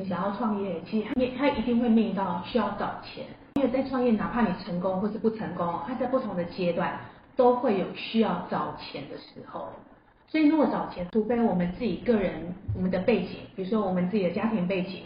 们想要创业，其实面他一定会面临到需要找钱，因为在创业，哪怕你成功或是不成功，他在不同的阶段都会有需要找钱的时候。所以如果找钱，除非我们自己个人我们的背景，比如说我们自己的家庭背景，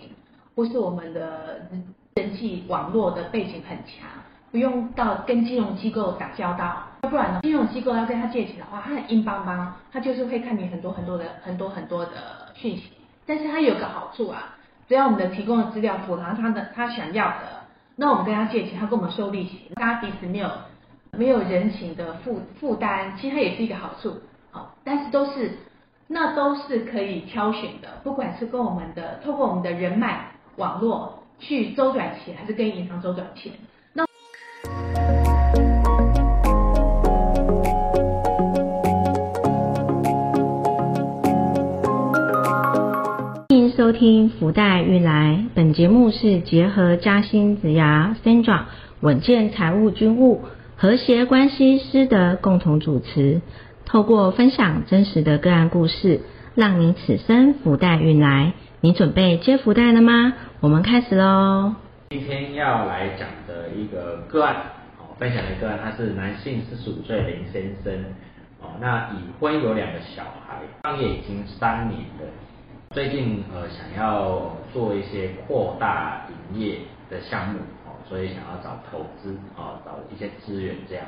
或是我们的人际网络的背景很强，不用到跟金融机构打交道。要不然呢，金融机构要跟他借钱的话，他很硬邦邦，他就是会看你很多很多的很多很多的讯息。但是他有个好处啊，只要我们的提供的资料符合他的他想要的，那我们跟他借钱，他跟我们收利息，大家彼此没有没有人情的负负担，其实它也是一个好处。好，但是都是那都是可以挑选的，不管是跟我们的透过我们的人脉网络去周转钱，还是跟银行周转钱。那听福袋运来，本节目是结合嘉兴子牙 Sandra 稳健财务军务和谐关系师的共同主持，透过分享真实的个案故事，让你此生福袋运来。你准备接福袋了吗？我们开始喽。今天要来讲的一个个案，哦，分享的个案，他是男性，四十五岁林先生，哦，那已婚有两个小孩，创业已经三年了。最近呃想要做一些扩大营业的项目哦，所以想要找投资啊，找一些资源这样。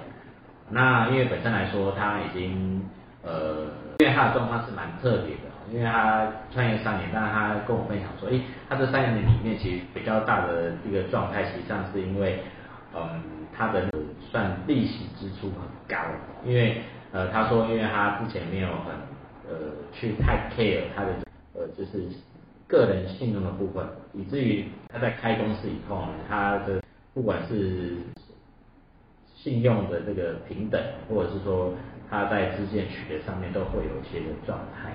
那因为本身来说他已经呃，因为他的状况是蛮特别的，因为他创业三年，但是他跟我分享说，诶，他这三年里面其实比较大的一个状态，实际上是因为嗯他的算利息支出很高，因为呃他说因为他之前没有很呃去太 care 他的。呃，就是个人信用的部分，以至于他在开公司以后呢，他的不管是信用的这个平等，或者是说他在资金取得上面都会有一些的状态。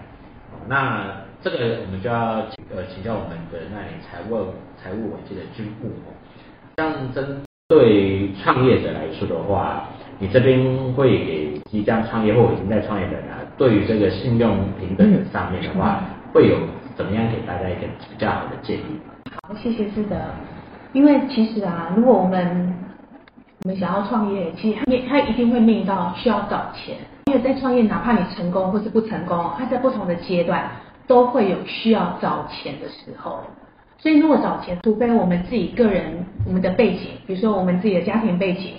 那这个我们就要呃请教我们的那里财务财务稳健的军部哦。像针对创业者来说的话，你这边会给即将创业或已经在创业的人，对于这个信用平等的上面的话。会有怎么样给大家一个比较好的建议？好，谢谢是的。因为其实啊，如果我们我们想要创业，其实面他一定会面临到需要找钱。因为在创业，哪怕你成功或是不成功，他在不同的阶段都会有需要找钱的时候。所以如果找钱，除非我们自己个人我们的背景，比如说我们自己的家庭背景，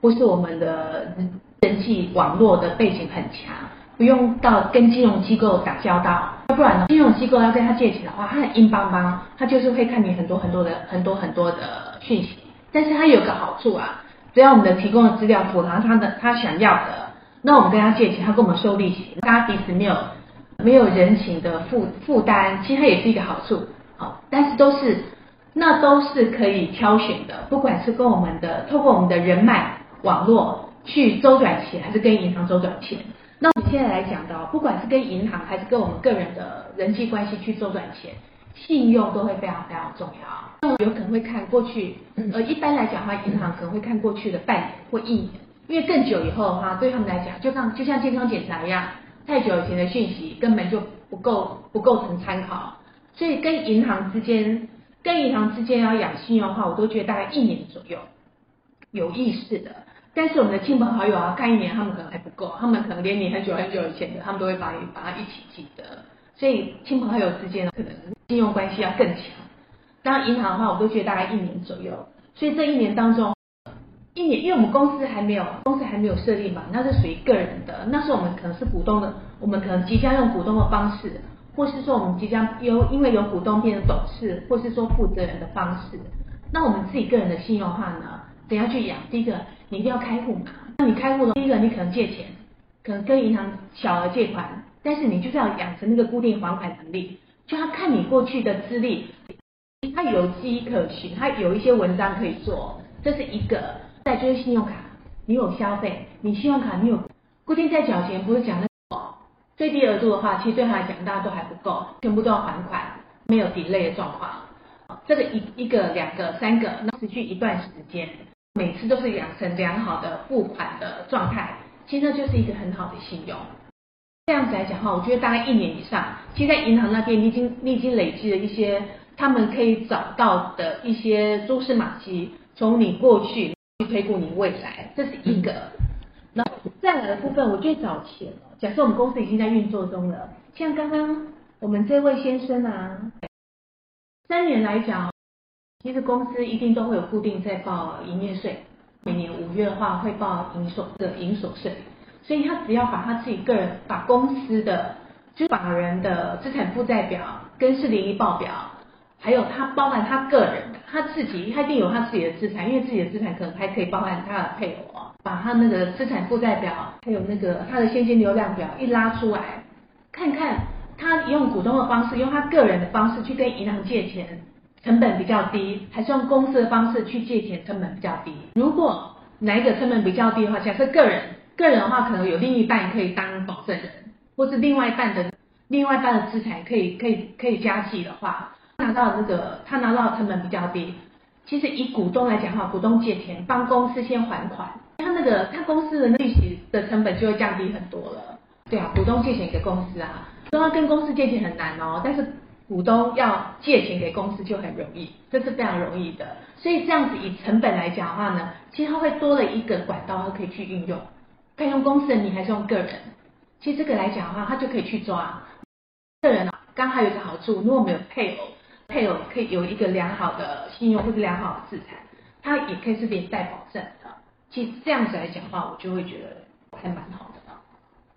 或是我们的人际网络的背景很强，不用到跟金融机构打交道。要不然呢？金融机构要跟他借钱的话，他很硬邦邦，他就是会看你很多很多的很多很多的讯息。但是他有个好处啊，只要我们的提供的资料符合他的他想要的，那我们跟他借钱，他跟我们收利息，大家彼此没有没有人情的负负担，其实它也是一个好处。好，但是都是那都是可以挑选的，不管是跟我们的透过我们的人脉网络去周转钱，还是跟银行周转钱。那我们现在来讲到，不管是跟银行还是跟我们个人的人际关系去周转钱，信用都会非常非常重要。那我有可能会看过去，呃，一般来讲的话，银行可能会看过去的半年或一年，因为更久以后的话，对他们来讲，就像就像健康检查一样，太久以前的讯息根本就不够不构成参考。所以跟银行之间，跟银行之间要养信用的话，我都觉得大概一年左右，有意识的。但是我们的亲朋好友啊，干一年他们可能还不够，他们可能连你很久很久以前的，他们都会把你把它一起记得。所以亲朋好友之间，可能信用关系要更强。当然银行的话，我都觉得大概一年左右。所以这一年当中，一年，因为我们公司还没有公司还没有设立嘛，那是属于个人的。那时候我们可能是股东的，我们可能即将用股东的方式，或是说我们即将有因为有股东变成董事，或是说负责人的方式。那我们自己个人的信用的话呢，怎样去养？第一个。你一定要开户嘛？那你开户的第一个，你可能借钱，可能跟银行小额借款，但是你就是要养成那个固定还款能力，就要看你过去的资历，它有迹可循，它有一些文章可以做，这是一个。再就是信用卡，你有消费，你信用卡你有固定在缴钱，不是讲那最低额度的话，其实对他来讲大家都还不够，全部都要还款，没有 delay 的状况。这个一一个两个三个，那持续一段时间。每次都是养成良好的付款的状态，其实那就是一个很好的信用。这样子来讲的话，我觉得大概一年以上，其实在银行那边，你已经你已经累积了一些他们可以找到的一些蛛丝马迹，从你过去去推估你未来，这是一个。那再来的部分，我最早前哦，假设我们公司已经在运作中了，像刚刚我们这位先生啊，三年来讲，其实公司一定都会有固定在报营业税，每年五月的话会报营所的营所税，所以他只要把他自己个人把公司的就是法人的资产负债表跟市零一报表，还有他包含他个人他自己，他一定有他自己的资产，因为自己的资产可能还可以包含他的配偶，把他那个资产负债表还有那个他的现金流量表一拉出来，看看他用股东的方式，用他个人的方式去跟银行借钱，成本比较低，还是用公司的方式去借钱，成本比较低。如果哪一个成本比较低的话，假设个人个人的话，可能有另一半可以当保证人，或是另外一半的另外一半的资产可以可以可以加计的话，拿到那个他拿到的成本比较低。其实以股东来讲的话，股东借钱帮公司先还款，他那个他公司的利息的成本就会降低很多了。对啊，股东借钱给公司啊，说要跟公司借钱很难哦，但是股东要借钱给公司就很容易，这是非常容易的。所以这样子以成本来讲的话呢，其实它会多了一个管道，它可以去运用，可以用公司的你还是用个人。其实这个来讲的话，他就可以去抓个人啊。刚好有一个好处，如果没有配偶，配偶可以有一个良好的信用或者良好的资产，它也可以是连带保证的。其实这样子来讲的话，我就会觉得还蛮好的。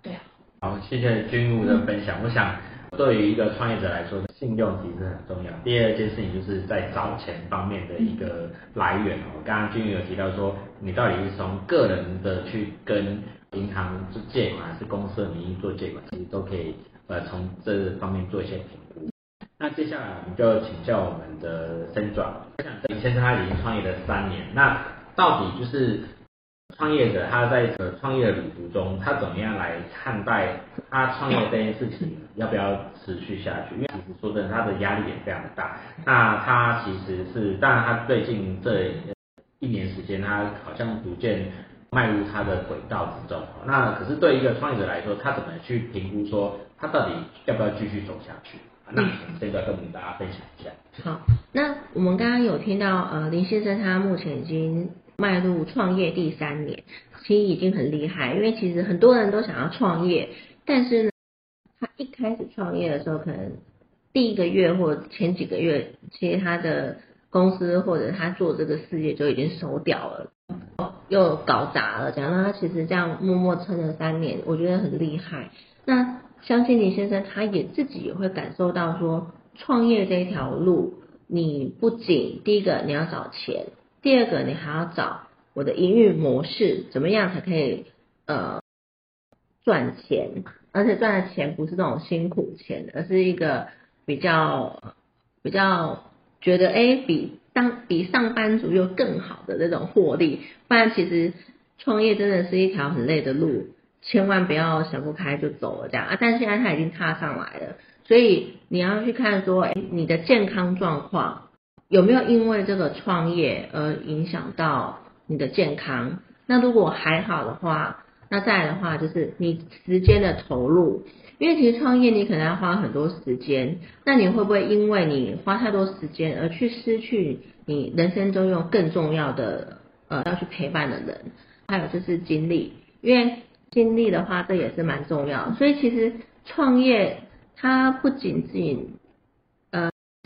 对啊。好，谢谢君如的分享。我想，对于一个创业者来说，信用其实很重要。第二件事情就是在找钱方面的一个来源哦。刚刚君如有提到说，你到底是从个人的去跟银行借款，还是公司的名义做借款，其实都可以呃从这方面做一些评估。那接下来我们就请教我们的森转，我想李先生他已经创业了三年，那到底就是创业者他在呃创业的旅途中，他怎么样来看待他创业这件事情，要不要持续下去？因为其实说真的，他的压力也非常的大。那他其实是，当然他最近这一年时间，他好像逐渐迈入他的轨道之中。那可是对一个创业者来说，他怎么去评估说他到底要不要继续走下去？那这个跟我们大家分享一下。好，那我们刚刚有听到，呃，林先生他目前已经迈入创业第三年，其实已经很厉害。因为其实很多人都想要创业，但是呢，他一开始创业的时候，可能第一个月或前几个月，其实他的公司或者他做这个事业就已经收掉了，又搞砸了。讲到他其实这样默默撑了三年，我觉得很厉害。那相信林先生他也自己也会感受到说，创业这条路，你不仅第一个你要找钱，第二个你还要找我的营运模式怎么样才可以呃赚钱，而且赚的钱不是那种辛苦钱，而是一个比较比较觉得哎比当比上班族又更好的那种获利，不然其实创业真的是一条很累的路。千万不要想不开就走了这样啊！但现在他已经踏上来了，所以你要去看说，哎，你的健康状况有没有因为这个创业而影响到你的健康？那如果还好的话，那再来的话就是你时间的投入，因为其实创业你可能要花很多时间，那你会不会因为你花太多时间而去失去你人生中用更重要的呃要去陪伴的人？还有就是精力，因为。经历的话，这也是蛮重要。所以其实创业它不仅仅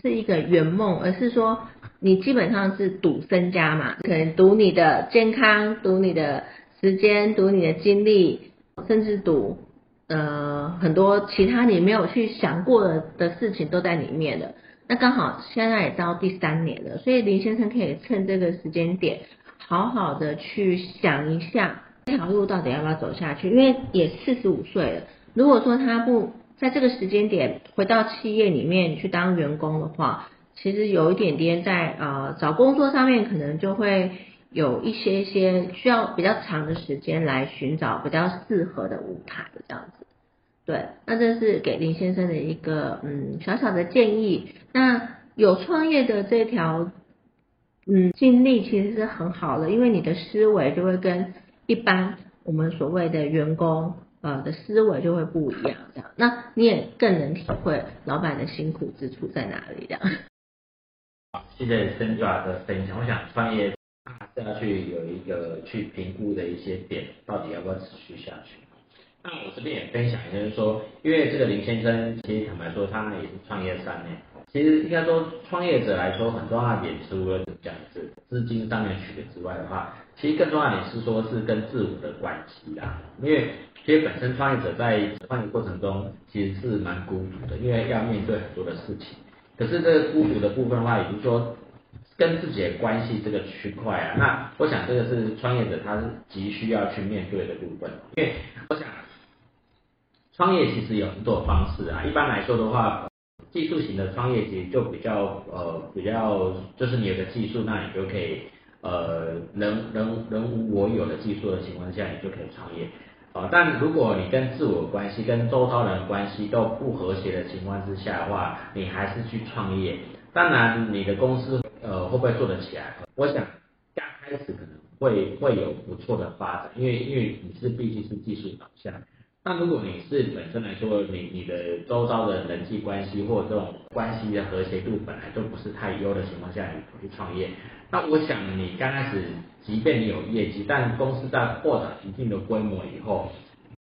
是一个圆梦，而是说你基本上是赌身家嘛，可能赌你的健康，赌你的时间，赌你的精力，甚至赌呃很多其他你没有去想过的的事情都在里面的。那刚好现在也到第三年了，所以林先生可以趁这个时间点，好好的去想一下。这条路到底要不要走下去？因为也四十五岁了，如果说他不在这个时间点回到企业里面去当员工的话，其实有一点点在呃找工作上面可能就会有一些些需要比较长的时间来寻找比较适合的舞台这样子。对，那这是给林先生的一个嗯小小的建议。那有创业的这条嗯经历其实是很好的，因为你的思维就会跟。一般我们所谓的员工呃的思维就会不一样，这样，那你也更能体会老板的辛苦之处在哪里，这样。谢谢 Sandra 的分享。我想创业还是要去有一个去评估的一些点，到底要不要持续下去。那我这边也分享一下，就是说，因为这个林先生，其实坦白说，他也是创业三年。其实应该说，创业者来说，很重要的点除了这样子资金上面取得之外的话，其实更重要的点是说，是跟自我的关系啦。因为其实本身创业者在创业过程中，其实是蛮孤独的，因为要面对很多的事情。可是这个孤独的部分的话，也就是说，跟自己的关系这个区块啊，那我想这个是创业者他是急需要去面对的部分，因为我想。创业其实有很多方式啊，一般来说的话，技术型的创业其实就比较呃比较，就是你有个技术，那你就可以呃人人人我有的技术的情况下，你就可以创业啊。但如果你跟自我关系、跟周遭人关系都不和谐的情况之下的话，你还是去创业，当然你的公司呃会不会做得起来？我想刚开始可能会会有不错的发展，因为因为你是毕竟是技术导向。那如果你是本身来说，你你的周遭的人际关系或这种关系的和谐度本来就不是太优的情况下，你去创业，那我想你刚开始，即便你有业绩，但公司在获得一定的规模以后，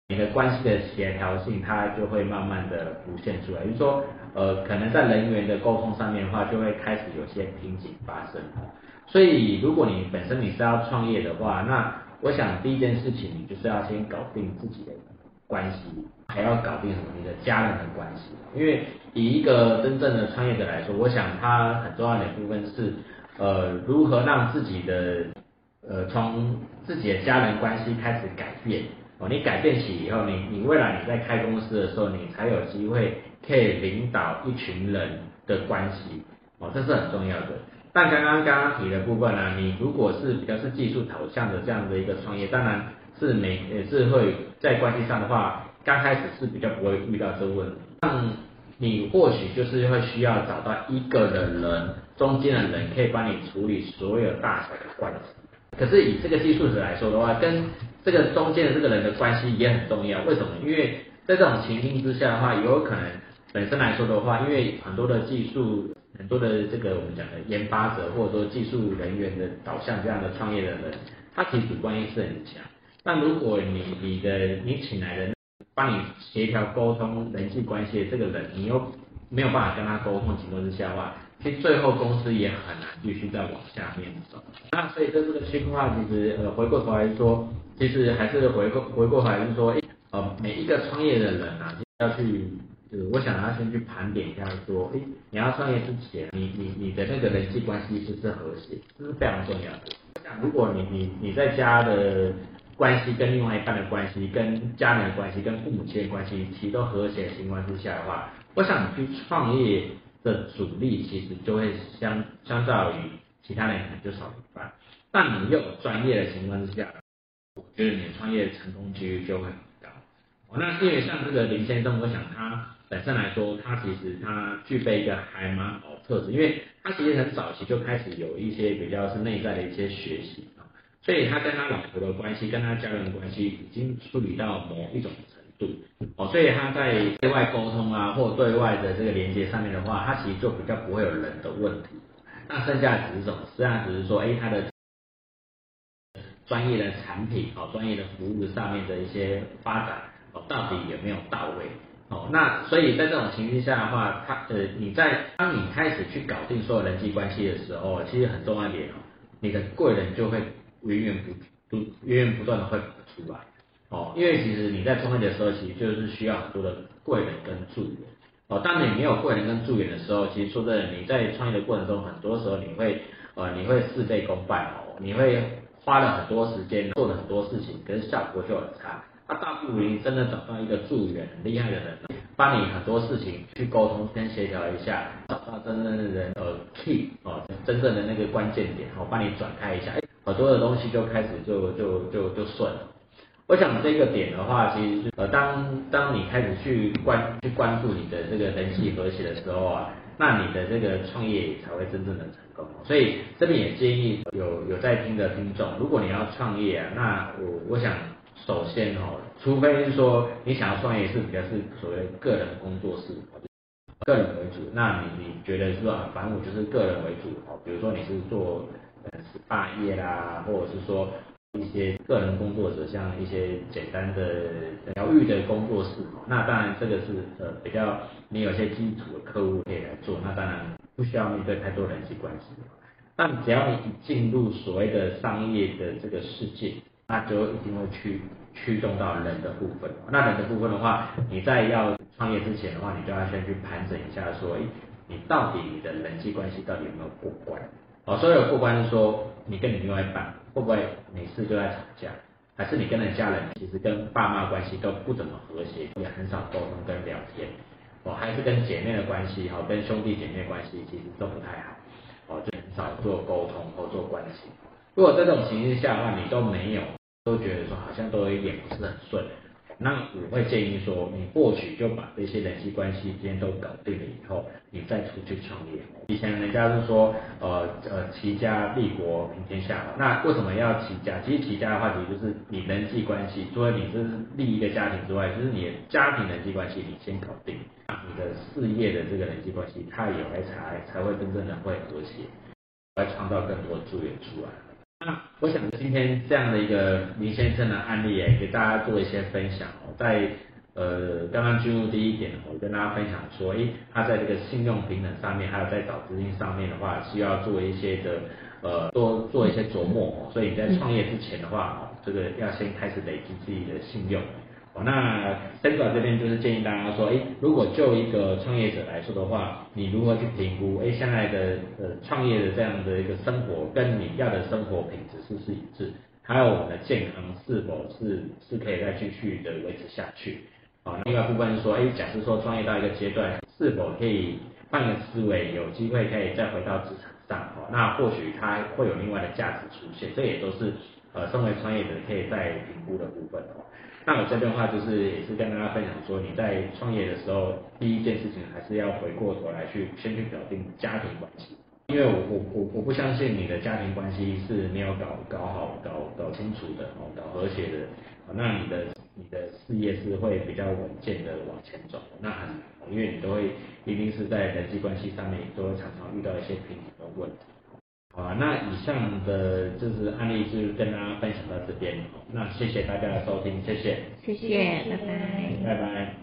你的关系的协调性它就会慢慢的浮现出来，就是说，呃，可能在人员的沟通上面的话，就会开始有些瓶颈发生。所以如果你本身你是要创业的话，那我想第一件事情，你就是要先搞定自己的。关系还要搞定什么？你的家人的关系，因为以一个真正的创业者来说，我想他很重要的部分是，呃，如何让自己的，呃，从自己的家人关系开始改变哦。你改变起以后，你你未来你在开公司的时候，你才有机会可以领导一群人的关系哦，这是很重要的。但刚刚刚刚提的部分呢，你如果是比较是技术导向的这样的一个创业，当然。是每也是会在关系上的话，刚开始是比较不会遇到这个问题。但你或许就是会需要找到一个的人，中间的人可以帮你处理所有大小的关系。可是以这个技术者来说的话，跟这个中间的这个人的关系也很重要。为什么？因为在这种情境之下的话，有可能本身来说的话，因为很多的技术，很多的这个我们讲的研发者或者说技术人员的导向这样的创业的人，他其实主观意识很强。但如果你你的你请来的帮你协调沟通人际关系的这个人，你又没有办法跟他沟通情况之下的话，其实最后公司也很难继续再往下面走。那所以在这个区块其实呃回过头来说，其实还是回过回过头来是说，呃每一个创业的人啊，要去，呃我想要先去盘点一下，说，哎你要创业之前，你你你的那个人际关系是不是和谐，这是非常重要的。我想如果你你你在家的关系跟另外一半的关系，跟家人的关系，跟父母亲的关系，其都和谐的情况之下的话，我想去创业的阻力其实就会相相较于其他人可能就少一半。但你又有专业的情况之下，我觉得你创业成功几率就会很高。哦，那因为像这个林先生，我想他本身来说，他其实他具备一个还蛮好的特质，因为他其实很早期就开始有一些比较是内在的一些学习。所以他跟他老婆的关系，跟他家人关系已经处理到某一种程度，哦，所以他在对外沟通啊，或对外的这个连接上面的话，他其实就比较不会有人的问题。那剩下只是什么？剩下只是说，哎，他的专业的产品哦，专业的服务上面的一些发展哦，到底有没有到位？哦，那所以在这种情况下的话，他呃，你在当你开始去搞定所有人际关系的时候，其实很重要一点哦，你的贵人就会。源源不不源源不断的会出来哦，因为其实你在创业的时候，其实就是需要很多的贵人跟助缘哦。当你没有贵人跟助缘的时候，其实说真的，你在创业的过程中，很多时候你会呃你会事倍功半哦，你会花了很多时间做了很多事情，可是效果就很差。那大不如你真的找到一个助缘很厉害的人，帮你很多事情去沟通跟协调一下，找到真正的人呃 key 哦，真正的那个关键点，我帮你转开一下。哎很多的东西就开始就就就就顺了。我想这个点的话，其实呃，当当你开始去关去关注你的这个人际和谐的时候啊，那你的这个创业才会真正的成功。所以这边也建议有有在听的听众，如果你要创业啊，那我我想首先哦，除非是说你想要创业是比较是所谓个人工作室，个人为主，那你你觉得是说，反正我就是个人为主哦，比如说你是做呃 SPA 业啦，或者是说一些个人工作者，像一些简单的疗愈的工作室，那当然这个是呃比较你有些基础的客户可以来做，那当然不需要面对太多人际关系。但只要你一进入所谓的商业的这个世界，那就一定会去驱动到人的部分。那人的部分的话，你在要创业之前的话，你就要先去盘整一下，说，哎，你到底你的人际关系到底有没有过关？哦，所有过关是说，你跟你另外一半会不会每次都在吵架，还是你跟你家人其实跟爸妈关系都不怎么和谐，也很少沟通跟聊天，哦，还是跟姐妹的关系，哈，跟兄弟姐妹关系其实都不太好。哦，就很少做沟通或做关系。如果在这种情形下的话，你都没有，都觉得说好像都有一点不是很顺，那我会建议说，你或许就把这些人际关系先都搞定了以后，你再出去创业。以前人家是说，呃呃，齐家立国平天下嘛。那为什么要齐家？其实齐家的话，题就是你人际关系，除了你是立一个家庭之外，就是你的家庭人际关系你先搞定。你的事业的这个人际关系，它也会才才会真正的会和谐，来创造更多资源出来。那我想今天这样的一个林先生的案例，也给大家做一些分享哦。在呃刚刚进入第一点，我跟大家分享说，诶，他在这个信用平等上面，还有在找资金上面的话，需要做一些的呃多做一些琢磨。所以你在创业之前的话，这个要先开始累积自己的信用。哦，那 Central 这边就是建议大家说，哎，如果就一个创业者来说的话，你如何去评估？哎，现在的呃创业的这样的一个生活，跟你要的生活品质是不是一致？还有我们的健康是否是是可以再继续的维持下去？啊，另外部分是说，哎，假设说创业到一个阶段，是否可以换个思维，有机会可以再回到职场上？哦，那或许它会有另外的价值出现，这也都是呃身为创业者可以在评估的部分哦。那我这边话，就是也是跟大家分享说，你在创业的时候，第一件事情还是要回过头来去先去搞定家庭关系，因为我我我我不相信你的家庭关系是没有搞搞好、搞搞清楚的哦，搞和谐的，那你的你的事业是会比较稳健的往前走，那很因为你都会一定是在人际关系上面都会常常遇到一些瓶颈的问题。好啊，那以上的就是案例，就跟大家分享到这边。那谢谢大家的收听，谢谢，谢谢，拜拜，拜拜。